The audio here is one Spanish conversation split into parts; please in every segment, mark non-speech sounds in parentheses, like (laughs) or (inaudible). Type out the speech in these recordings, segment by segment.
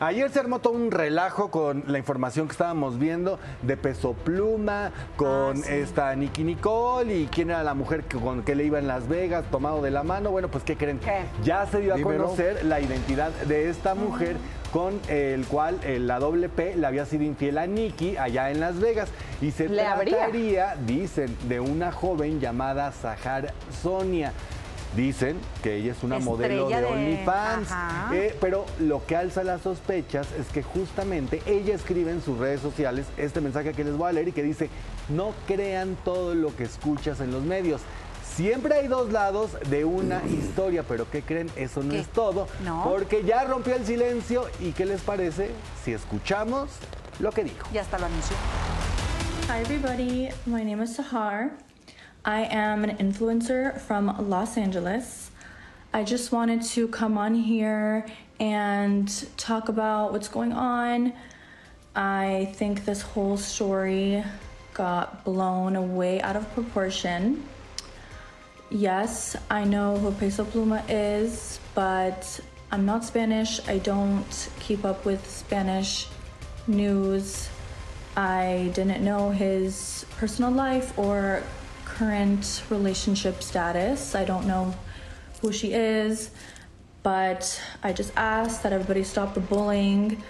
Ayer se armó todo un relajo con la información que estábamos viendo de Peso Pluma, con Ah, esta Nicky Nicole y quién era la mujer que, con que le iba en Las Vegas, tomado de la mano. Bueno, pues ¿qué creen? ¿Qué? Ya se dio a Dímelo. conocer la identidad de esta mujer con el cual eh, la doble P le había sido infiel a Nicky allá en Las Vegas. Y se Le habría. trataría, dicen, de una joven llamada Sahar Sonia. Dicen que ella es una modelo de, OnlyFans. Eh, pero lo que alza las sospechas es que justamente ella escribe en sus redes sociales este mensaje que les voy a leer y que dice, no crean todo lo que escuchas en los medios. Siempre hay dos lados de una (clears throat) historia, pero ¿qué creen? Eso no ¿Qué? es todo, No. porque ya rompió el silencio y ¿qué les parece si escuchamos lo que dijo? Ya hasta lo anunció. Hi, everybody. My name is Sahar. I am an influencer from Los Angeles. I just wanted to come on here and talk about what's going on. I think this whole story got blown way out of proportion. Yes, I know who Peso Pluma is, but I'm not Spanish. I don't keep up with Spanish news. I didn't know his personal life or current relationship status. I don't know who she is, but I just ask that everybody stop the bullying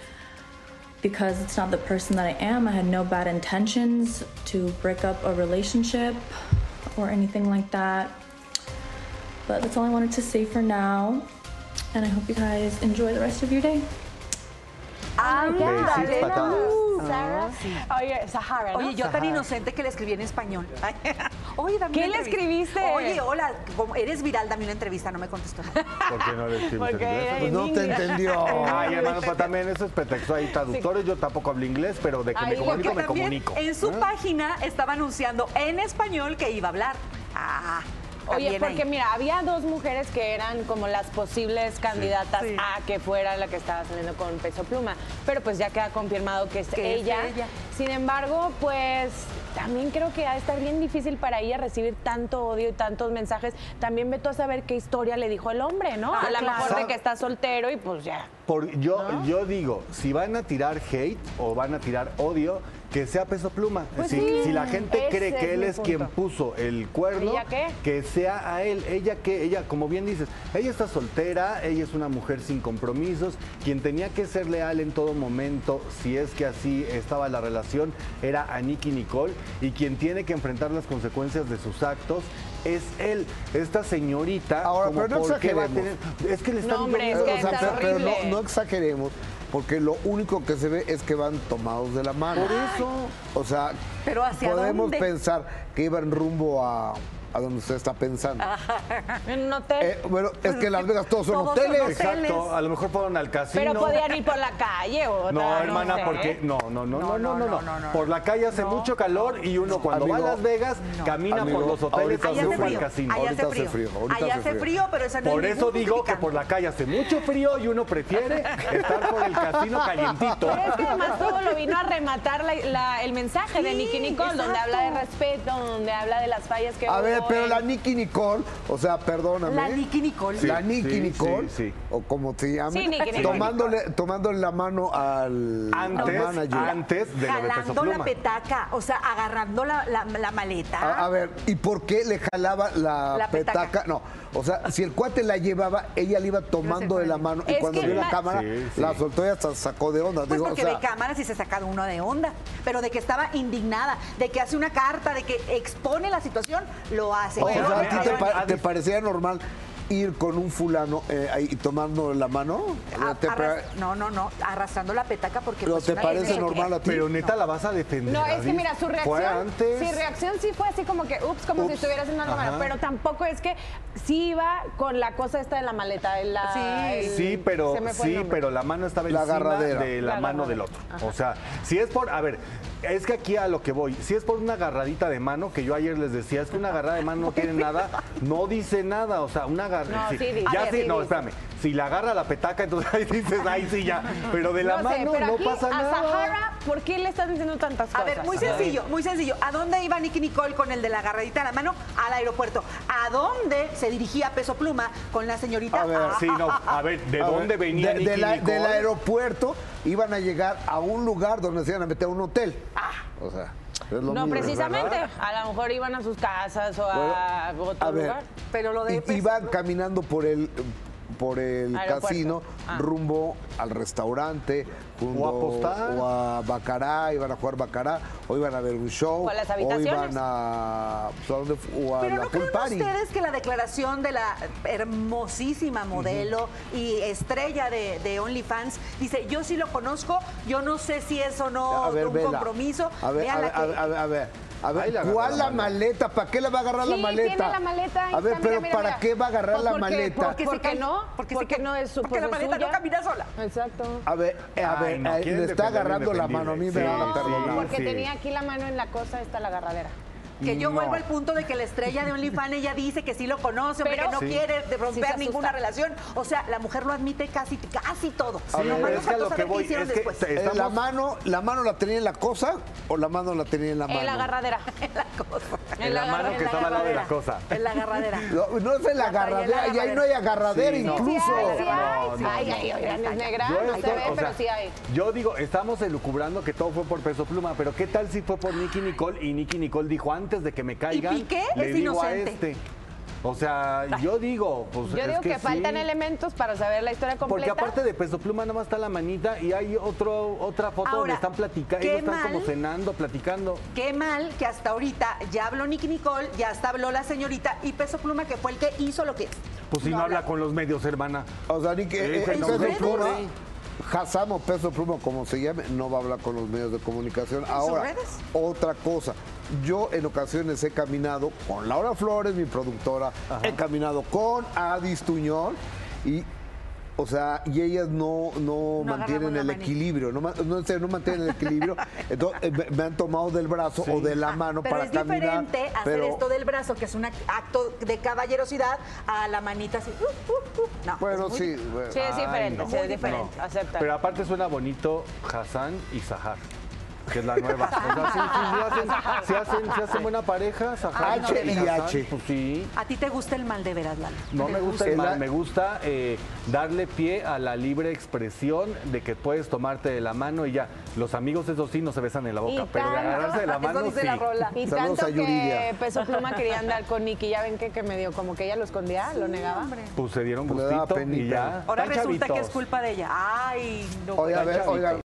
because it's not the person that I am. I had no bad intentions to break up a relationship or anything like that. But that's all I wanted to say for now. And I hope you guys enjoy the rest of your day. Ah, Besitos todas. Sara. Oye, Sahara, ¿no? Oye, yo tan inocente que le escribí en español. (laughs) Oye, dame ¿Qué una le escribiste? Oye, hola, como eres viral, dame una entrevista, no me contestó. (laughs) ¿Por qué no le escribes en Porque inglés? Pues no te entendió. (laughs) Ay, hermano, pues también eso es pretexto. Hay traductores, yo tampoco hablo inglés, pero de que me comunico, me comunico. en su ¿Eh? página estaba anunciando en español que iba a hablar. Ah, Oye, porque ahí. mira, había dos mujeres que eran como las posibles candidatas Sí. a que fuera la que estaba saliendo con Peso Pluma, pero pues ya queda confirmado que es, Que es ella. ella. Sin embargo, pues también creo que ha de estar bien difícil para ella recibir tanto odio y tantos mensajes. También ve tú a saber qué historia le dijo el hombre, ¿no? Ah, a lo claro. mejor de que está soltero y pues ya. Por, yo, yo digo, si van a tirar hate o van a tirar odio, que sea peso pluma. Pues si, sí, si la gente cree que él es quien puso el cuerno, ¿Ella qué? que sea a él. Ella que, ella, como bien dices, ella está soltera, ella es una mujer sin compromisos, quien tenía que ser leal en todo momento, si es que así estaba la relación, era a Nicky Nicole, y quien tiene que enfrentar las consecuencias de sus actos es él, esta señorita. Ahora, como pero no ¿por qué va a exageremos. tener- es que le están No, hombre, es que O sea, está pero, no, no exageremos, porque lo único que se ve es que van tomados de la mano. Por eso. O sea, Pero ¿hacia podemos dónde? pensar que iban rumbo a, a donde usted está pensando. (laughs) en un hotel. Eh, bueno, es pues que en Las Vegas todos son hoteles. Exacto, a lo mejor fueron al casino. Pero podían ir por la calle o No, tal, hermana, porque no no no, no, no, no, no, Por la calle hace mucho calor y uno cuando va a Las Vegas camina por los hoteles y se fue al casino. Ahorita hace frío. Allá hace frío, pero esa no Por eso digo que por la calle hace mucho frío y uno prefiere estar por el casino calientito. Pero es que además todo lo vino a rematar el mensaje de Nicky Nicole, donde habla de respeto, donde habla de las fallas que. A ver, pero la Nicky Nicole, o sea, perdóname. La Nicky Nicole. la Sí, Nicky sí, Nicole, sí, sí. o como se llama, Sí, tomándole, tomándole la mano al, al Antes, manager. antes de de jalando la petaca, o sea, agarrando la, la- la maleta. A, a ver, ¿y por qué le jalaba la, La petaca. petaca? No, o sea, si el cuate la llevaba, ella le iba tomando de la mano y cuando vio la ma- cámara, Sí, sí. la soltó y hasta sacó de onda. Pues Digo, o porque sea, ve cámaras y se saca de uno de onda. Pero de que estaba indignada, de que hace una carta, de que expone la situación, lo hace. o sea, ¿a ti te, pa- te parecía normal ir con un fulano eh, ahí y tomando la mano? a- ¿Te, pa- arras- no, no, no, arrastrando la petaca porque pero pues, te una- parece normal a ti? Pero neta la vas a defender. No, es que mira, su Fue reacción. antes. Su reacción sí fue así como que, ups, como si Ups. estuviera haciendo algo malo. Ajá. Pero tampoco es que sí iba con la cosa esta de la maleta. de La, Sí. el- Sí, pero sí, pero la mano estaba La encima agarradera. de la, La mano del otro. O sea, si es por, a ver, es que aquí a lo que voy, si es por una agarradita de mano, que yo ayer les decía, es que una agarrada de mano no tiene nada, no dice nada, o sea, una agarra. No, sí. sí ya A ver, sí, sí no, espérame. Si la agarra la petaca, entonces ahí dices, ahí sí ya. Pero de la no sé, mano pero no aquí pasa a nada. Sahara, ¿por qué le están diciendo tantas A cosas? ver, muy sencillo, muy sencillo. ¿A dónde iba Nicky Nicole con el de la agarradita en la mano? Al aeropuerto. ¿A dónde se dirigía Peso Pluma con la señorita? A ver, Ah, Sí, no, a ver, ¿de A dónde ver, venía de- Nicky de la- Nicole? Del aeropuerto iban a llegar a un lugar donde se iban a meter a un hotel. O sea, No, mismo, precisamente. ¿verdad? A lo mejor iban a sus casas o a otro a ver, lugar. Pero lo de iban caminando por el por el Aeropuerto. casino Ah. rumbo al restaurante rumbo- O a apostar. o a Bacará iban a jugar Bacará o iban a ver un show O a las o habitaciones. iban a pues, ¿a dónde fu- o a Pero la no creen party ustedes que la declaración de la hermosísima modelo y estrella de, de OnlyFans dice, yo sí lo conozco, yo no sé si es o no a ver, un vela. compromiso. A ver, a que- ver, a ver, a ver. A ver, ¿cuál la la maleta? ¿Para qué le va a agarrar la maleta? tiene la maleta ahí A ver, está, pero mira, mira, ¿para mira. qué va a agarrar Pues la porque- maleta? porque- ¿Por qué no? Porque, Porque se no es su- Porque la pues es maleta no suya. camina sola. Exacto. A ver, a Ay, ver, no, eh, le está agarrando la mano, a mí me van a perdonar. sí. Porque tenía aquí la mano en la cosa, esta la agarradera. Que yo No. vuelvo al punto de que la estrella de OnlyFans ella dice que sí lo conoce, hombre, Pero- que no Sí. quiere de romper ninguna relación. O sea, la mujer lo admite casi, casi todo. Sí, es que lo que voy es que La mano, ¿La mano la tenía en la cosa o la mano la tenía en la mano? En la agarradera. (laughs) la cosa. En la mano que estaba al lado de la cosa. En la agarradera. (laughs) No, no es en la agarradera, y ahí no hay agarradera Sí, incluso. Sí hay, sí hay. Negra, no se ve, pero sea, sí hay. Yo digo, estamos elucubrando que todo fue por Peso Pluma, pero ¿qué tal si fue por Nicky Nicole? Y Nicky Nicole dijo, antes de que me caigan, Piqué le es digo inocente. a este. O sea, yo digo, pues Yo es digo que, sí. faltan elementos para saber la historia Porque completa. aparte de Peso Pluma nada más está la manita y hay otro, otra foto donde Ahora, están platicando, están como cenando, platicando. Qué mal que hasta ahorita ya habló Nicky Nicole, ya hasta habló la señorita y Peso Pluma que fue el que hizo lo que Pues si no, habla con los medios, hermana. O sea, ni que eh, eh, no peso pluma, Hazam o peso pluma, como se llame, no va a hablar con los medios de comunicación. Ahora, redes? otra cosa. Yo en ocasiones he caminado con Laura Flores, mi productora, he caminado con Adis Tuñón y. O sea, y ellas no, no, No mantienen el manita. equilibrio, no, no, no mantienen el equilibrio. (laughs) Entonces, eh, me, han tomado del brazo o de la mano Pero para es caminar. diferente hacer pero- esto del brazo, que es un acto de caballerosidad, a la manita así. uh, uh, uh. No, Bueno, es muy sí. bueno. Sí, es Ay, diferente, no. sí, es Muy diferente. Acepta. Pero aparte suena bonito Hassan y Sahar. Que es la nueva. O sea, sí, sí, sí hacen, sí hacen, sí hacen buena pareja, Sahar H y H. Pues sí. A ti te gusta el mal de veras, Lalo. No ¿Te me gusta el El mal, me gusta eh, darle pie a la libre expresión de que puedes tomarte de la mano y ya. Los amigos, eso sí, no se besan en la boca, Y pero de agarrarse de la (laughs) Eso mano dice sí. la rola. Y Saludos tanto a que. Peso Pluma quería andar con Nicky, ya ven que, que me dio como que ella lo escondía, lo negaba. Pues se dieron gustito y ya. Ahora resulta que es culpa de ella. Ay, no. Oiga, a ver, oiga,